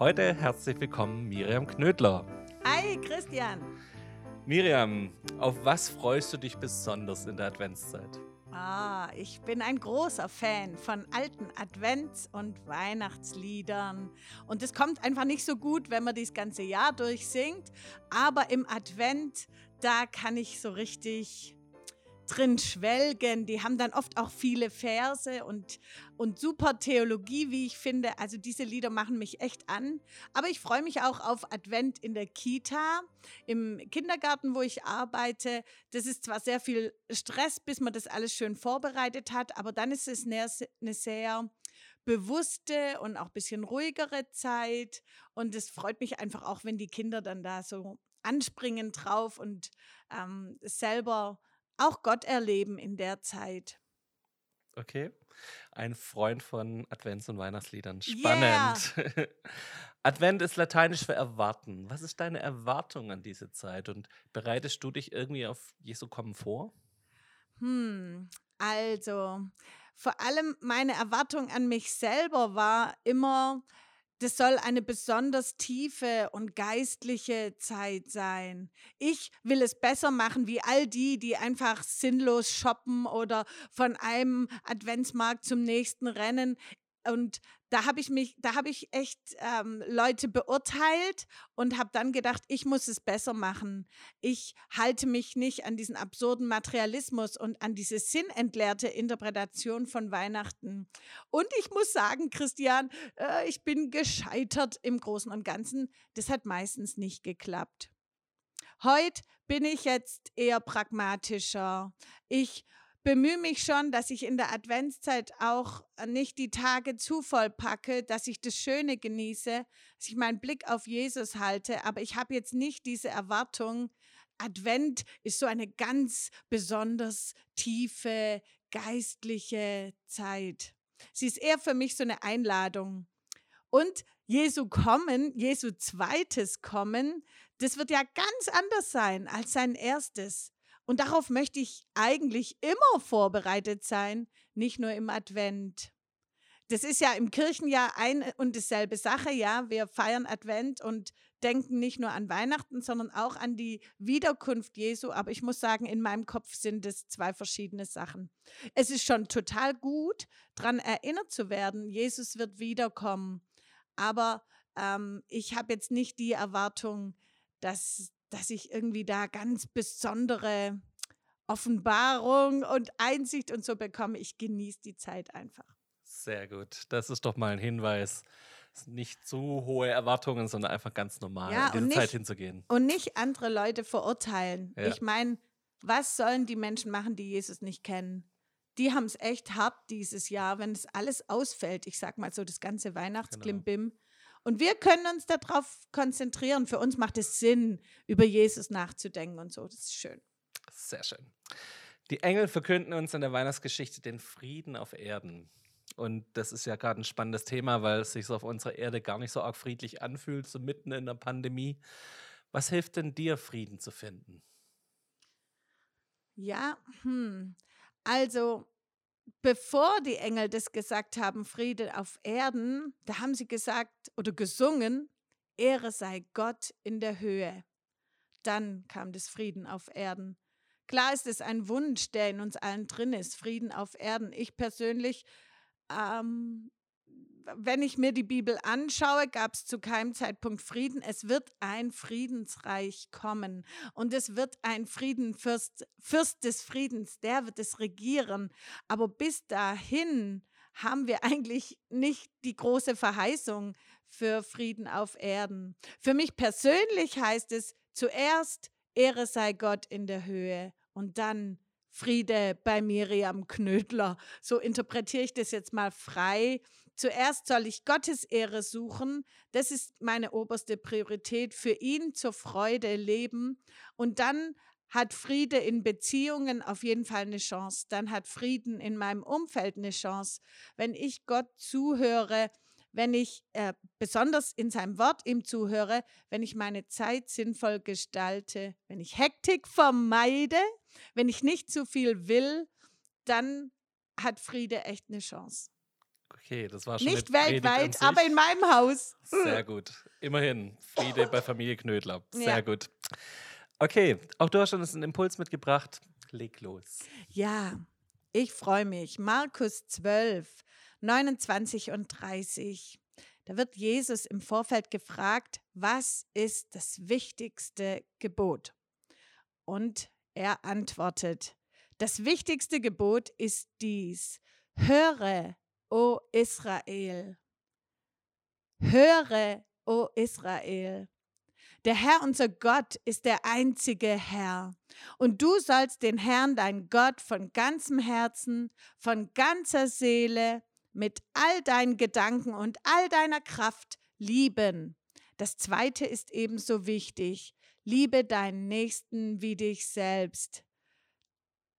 Heute herzlich willkommen Miriam Knödler. Hi Christian. Miriam, auf was freust du dich besonders in der Adventszeit? Ah, ich bin ein großer Fan von alten Advents- und Weihnachtsliedern. Und es kommt einfach nicht so gut, wenn man das ganze Jahr durchsingt. Aber im Advent, da kann ich so richtig drin schwelgen. Die haben dann oft auch viele Verse und, und super Theologie, wie ich finde. Also diese Lieder machen mich echt an. Aber ich freue mich auch auf Advent in der Kita, im Kindergarten, wo ich arbeite. Das ist zwar sehr viel Stress, bis man das alles schön vorbereitet hat, aber dann ist es eine, sehr bewusste und auch ein bisschen ruhigere Zeit. Und es freut mich einfach auch, wenn die Kinder dann da so anspringen drauf und ähm, selber auch Gott erleben in der Zeit. Okay. Ein Freund von Advents- und Weihnachtsliedern. Spannend. Yeah. Advent ist lateinisch für erwarten. Was ist deine Erwartung an diese Zeit und bereitest du dich irgendwie auf Jesu Kommen vor? Hm, also vor allem meine Erwartung an mich selber war immer, das soll eine besonders tiefe und geistliche Zeit sein. Ich will es besser machen wie all die, die einfach sinnlos shoppen oder von einem Adventsmarkt zum nächsten rennen. Und da habe ich mich, da habe ich echt ähm, Leute beurteilt und habe dann gedacht, ich muss es besser machen. Ich halte mich nicht an diesen absurden Materialismus und an diese sinnentleerte Interpretation von Weihnachten. Und ich muss sagen, Christian, äh, ich bin gescheitert im Großen und Ganzen. Das hat meistens nicht geklappt. Heute bin ich jetzt eher pragmatischer. Ich bemühe mich schon, dass ich in der Adventszeit auch äh, nicht die Tage zu voll packe, dass ich das Schöne genieße, dass ich meinen Blick auf Jesus halte, aber ich habe jetzt nicht diese Erwartung, Advent ist so eine ganz besonders tiefe geistliche Zeit. Sie ist eher für mich so eine Einladung. Und Jesu kommen, Jesu zweites Kommen, das wird ja ganz anders sein als sein erstes. Und darauf möchte ich eigentlich immer vorbereitet sein, nicht nur im Advent. Das ist ja im Kirchenjahr ein und dieselbe Sache, ja. Wir feiern Advent und denken nicht nur an Weihnachten, sondern auch an die Wiederkunft Jesu. Aber ich muss sagen, in meinem Kopf sind es zwei verschiedene Sachen. Es ist schon total gut, daran erinnert zu werden, Jesus wird wiederkommen. Aber ähm, ich habe jetzt nicht die Erwartung, dass dass ich irgendwie da ganz besondere Offenbarung und Einsicht und so bekomme. Ich genieße die Zeit einfach. Sehr gut. Das ist doch mal ein Hinweis. Nicht zu hohe Erwartungen, sondern einfach ganz normal ja, in diese nicht, Zeit hinzugehen. Und nicht andere Leute verurteilen. Ja. Ich meine, was sollen die Menschen machen, die Jesus nicht kennen? Die haben es echt hart dieses Jahr, wenn es alles ausfällt. Ich sag mal so, das ganze Weihnachtsklimbim. Genau. Und wir können uns darauf konzentrieren. Für uns macht es Sinn, über Jesus nachzudenken und so. Das ist schön. Sehr schön. Die Engel verkünden uns in der Weihnachtsgeschichte den Frieden auf Erden. Und das ist ja gerade ein spannendes Thema, weil es sich so auf unserer Erde gar nicht so arg friedlich anfühlt, so mitten in der Pandemie. Was hilft denn dir, Frieden zu finden? Ja, hm. also bevor die Engel das gesagt haben, Friede auf Erden, da haben sie gesagt oder gesungen, Ehre sei Gott in der Höhe. Dann kam das Frieden auf Erden. Klar ist es ein Wunsch, der in uns allen drin ist, Frieden auf Erden. Ich persönlich ähm, wenn ich mir die Bibel anschaue, gab es zu keinem Zeitpunkt Frieden. Es wird ein Friedensreich kommen und es wird ein Friedenfürst, Fürst des Friedens, der wird es regieren. Aber bis dahin haben wir eigentlich nicht die große Verheißung für Frieden auf Erden. Für mich persönlich heißt es zuerst, Ehre sei Gott in der Höhe und dann Friede bei Miriam Knödler. So interpretiere ich das jetzt mal frei. Zuerst soll ich Gottes Ehre suchen. Das ist meine oberste Priorität. Für ihn zur Freude leben. Und dann hat Friede in Beziehungen auf jeden Fall eine Chance. Dann hat Frieden in meinem Umfeld eine Chance. Wenn ich Gott zuhöre, wenn ich äh, besonders in seinem Wort ihm zuhöre, wenn ich meine Zeit sinnvoll gestalte, wenn ich Hektik vermeide, wenn ich nicht zu viel will, dann hat Friede echt eine Chance. Okay, das war schon Nicht weltweit, aber in meinem Haus. Sehr gut. Immerhin. Friede bei Familie Knödler. Sehr Ja. gut. Okay, auch du hast uns einen Impuls mitgebracht. Leg los. Ja, ich freue mich. Markus 12, 29 und 30. Da wird Jesus im Vorfeld gefragt, was ist das wichtigste Gebot? Und er antwortet, das wichtigste Gebot ist dies. Höre, o Israel. Höre, o Israel. Der Herr, unser Gott, ist der einzige Herr. Und du sollst den Herrn, dein Gott, von ganzem Herzen, von ganzer Seele, mit all deinen Gedanken und all deiner Kraft lieben. Das zweite ist ebenso wichtig. Liebe deinen Nächsten wie dich selbst.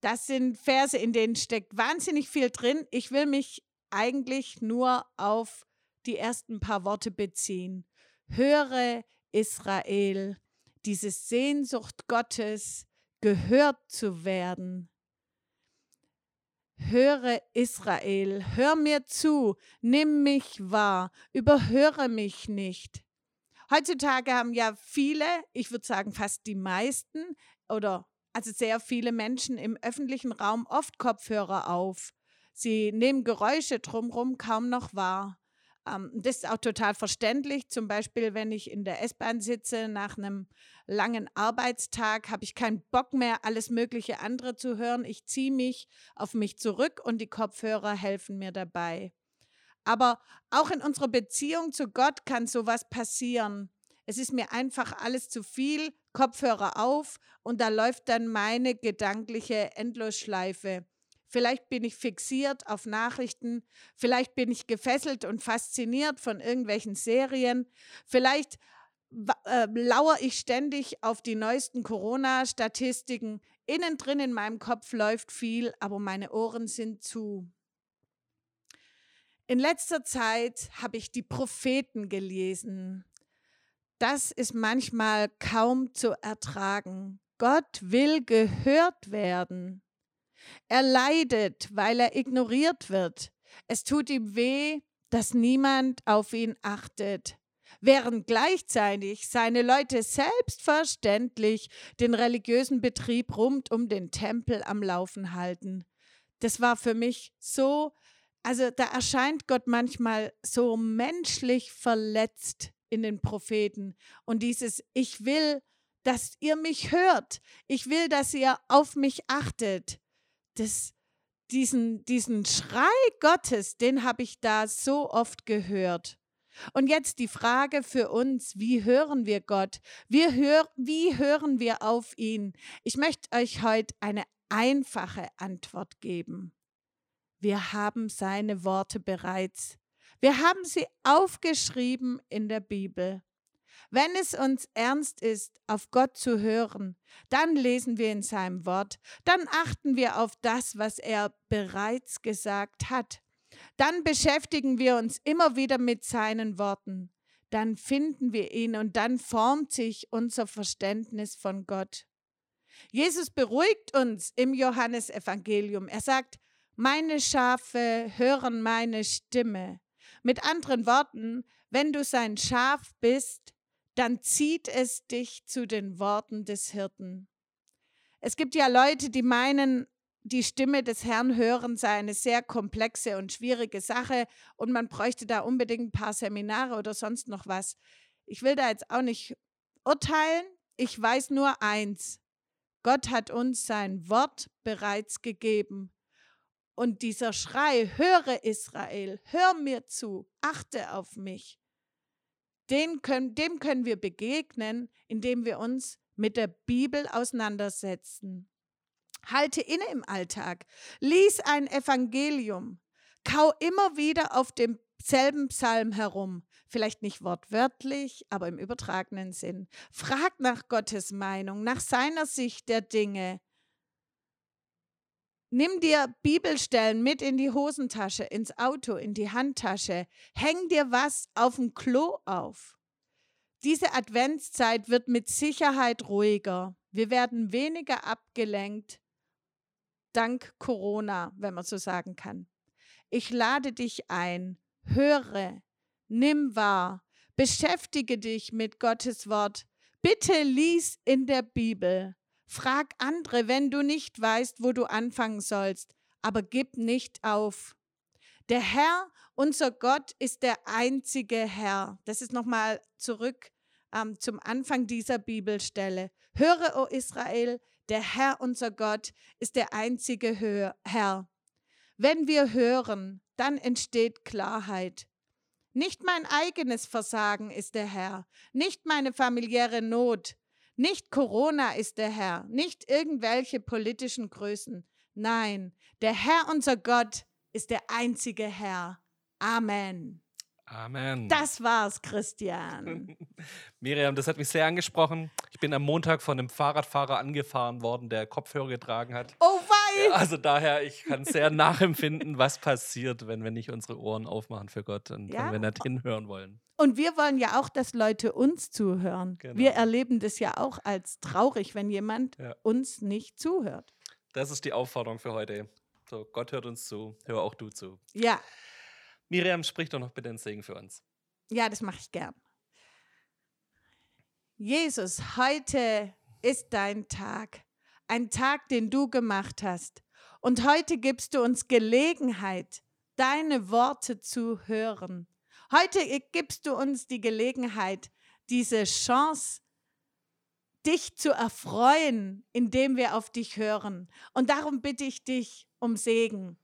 Das sind Verse, in denen steckt wahnsinnig viel drin. Ich will mich eigentlich nur auf die ersten paar Worte beziehen. Höre Israel, diese Sehnsucht Gottes, gehört zu werden. Höre Israel, hör mir zu, nimm mich wahr, überhöre mich nicht. Heutzutage haben ja viele, ich würde sagen fast die meisten oder also sehr viele Menschen im öffentlichen Raum oft Kopfhörer auf. Sie nehmen Geräusche drumherum kaum noch wahr. Ähm, das ist auch total verständlich. Zum Beispiel, wenn ich in der S-Bahn sitze nach einem langen Arbeitstag, habe ich keinen Bock mehr, alles mögliche andere zu hören. Ich ziehe mich auf mich zurück und die Kopfhörer helfen mir dabei. Aber auch in unserer Beziehung zu Gott kann sowas passieren. Es ist mir einfach alles zu viel, Kopfhörer auf und da läuft dann meine gedankliche Endlosschleife. Vielleicht bin ich fixiert auf Nachrichten, vielleicht bin ich gefesselt und fasziniert von irgendwelchen Serien, vielleicht äh, lauere ich ständig auf die neuesten Corona-Statistiken. Innen drin in meinem Kopf läuft viel, aber meine Ohren sind zu. In letzter Zeit habe ich die Propheten gelesen. Das ist manchmal kaum zu ertragen. Gott will gehört werden. Er leidet, weil er ignoriert wird. Es tut ihm weh, dass niemand auf ihn achtet, während gleichzeitig seine Leute selbstverständlich den religiösen Betrieb rund um den Tempel am Laufen halten. Das war für mich so, also da erscheint Gott manchmal so menschlich verletzt in den Propheten und dieses Ich will, dass ihr mich hört. Ich will, dass ihr auf mich achtet das, diesen, diesen Schrei Gottes, den habe ich da so oft gehört. Und jetzt die Frage für uns, wie hören wir Gott? Wir hör, wie hören wir auf ihn? Ich möchte euch heute eine einfache Antwort geben. Wir haben seine Worte bereits. Wir haben sie aufgeschrieben in der Bibel. Wenn es uns ernst ist, auf Gott zu hören, dann lesen wir in seinem Wort, dann achten wir auf das, was er bereits gesagt hat. Dann beschäftigen wir uns immer wieder mit seinen Worten. Dann finden wir ihn und dann formt sich unser Verständnis von Gott. Jesus beruhigt uns im Johannesevangelium. Er sagt, meine Schafe hören meine Stimme. Mit anderen Worten, wenn du sein Schaf bist, dann zieht es dich zu den Worten des Hirten. Es gibt ja Leute, die meinen, die Stimme des Herrn hören sei eine sehr komplexe und schwierige Sache und man bräuchte da unbedingt ein paar Seminare oder sonst noch was. Ich will da jetzt auch nicht urteilen. Ich weiß nur eins. Gott hat uns sein Wort bereits gegeben. Und dieser Schrei, höre Israel, hör mir zu, achte auf mich, den können, dem können wir begegnen, indem wir uns mit der Bibel auseinandersetzen. Halte inne im Alltag. Lies ein Evangelium. Kau immer wieder auf demselben Psalm herum. Vielleicht nicht wortwörtlich, aber im übertragenen Sinn. Frag nach Gottes Meinung, nach seiner Sicht der Dinge. Nimm dir Bibelstellen mit in die Hosentasche, ins Auto, in die Handtasche. Häng dir was auf dem Klo auf. Diese Adventszeit wird mit Sicherheit ruhiger. Wir werden weniger abgelenkt, dank Corona, wenn man so sagen kann. Ich lade dich ein, höre, nimm wahr, beschäftige dich mit Gottes Wort. Bitte lies in der Bibel. Frag andere, wenn du nicht weißt, wo du anfangen sollst, aber gib nicht auf. Der Herr, unser Gott, ist der einzige Herr. Das ist nochmal zurück ähm, zum Anfang dieser Bibelstelle. Höre, o Israel, der Herr, unser Gott, ist der einzige Herr. Wenn wir hören, dann entsteht Klarheit. Nicht mein eigenes Versagen ist der Herr, nicht meine familiäre Not, nicht Corona ist der Herr, nicht irgendwelche politischen Größen. Nein, der Herr unser Gott ist der einzige Herr. Amen. Amen. Das war's, Christian. Miriam, das hat mich sehr angesprochen. Ich bin am Montag von einem Fahrradfahrer angefahren worden, der Kopfhörer getragen hat. Oh Also daher, ich kann sehr nachempfinden, was passiert, wenn wir nicht unsere Ohren aufmachen für Gott und Ja. wenn wir nicht hinhören wollen. Und wir wollen ja auch, dass Leute uns zuhören. Genau. Wir erleben das ja auch als traurig, wenn jemand Ja. uns nicht zuhört. Das ist die Aufforderung für heute. So, Gott hört uns zu, hör auch du zu. Ja, Miriam, sprich doch noch bitte den Segen für uns. ja, das mache ich gern. Jesus, heute ist dein Tag. Ein Tag, den du gemacht hast. Und heute gibst du uns Gelegenheit, deine Worte zu hören. Heute gibst du uns die Gelegenheit, diese Chance, dich zu erfreuen, indem wir auf dich hören. Und darum bitte ich dich um Segen.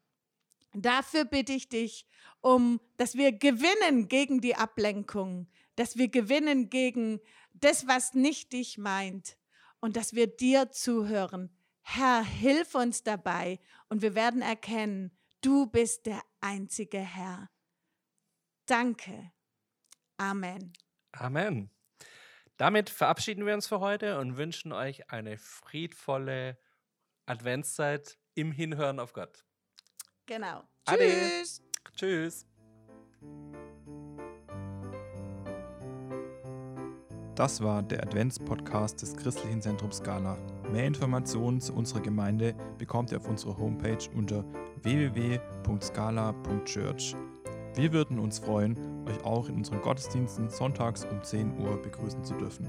Dafür bitte ich dich um, dass wir gewinnen gegen die Ablenkung, dass wir gewinnen gegen das, was nicht dich meint und dass wir dir zuhören. Herr, hilf uns dabei und wir werden erkennen, du bist der einzige Herr. Danke. Amen. Amen. Damit verabschieden wir uns für heute und wünschen euch eine friedvolle Adventszeit im Hinhören auf Gott. Genau. Ade. Tschüss. Tschüss. Das war der Adventspodcast des Christlichen Zentrums Scala. Mehr Informationen zu unserer Gemeinde bekommt ihr auf unserer Homepage unter www.scala.church. Wir würden uns freuen, euch auch in unseren Gottesdiensten sonntags um 10 Uhr begrüßen zu dürfen.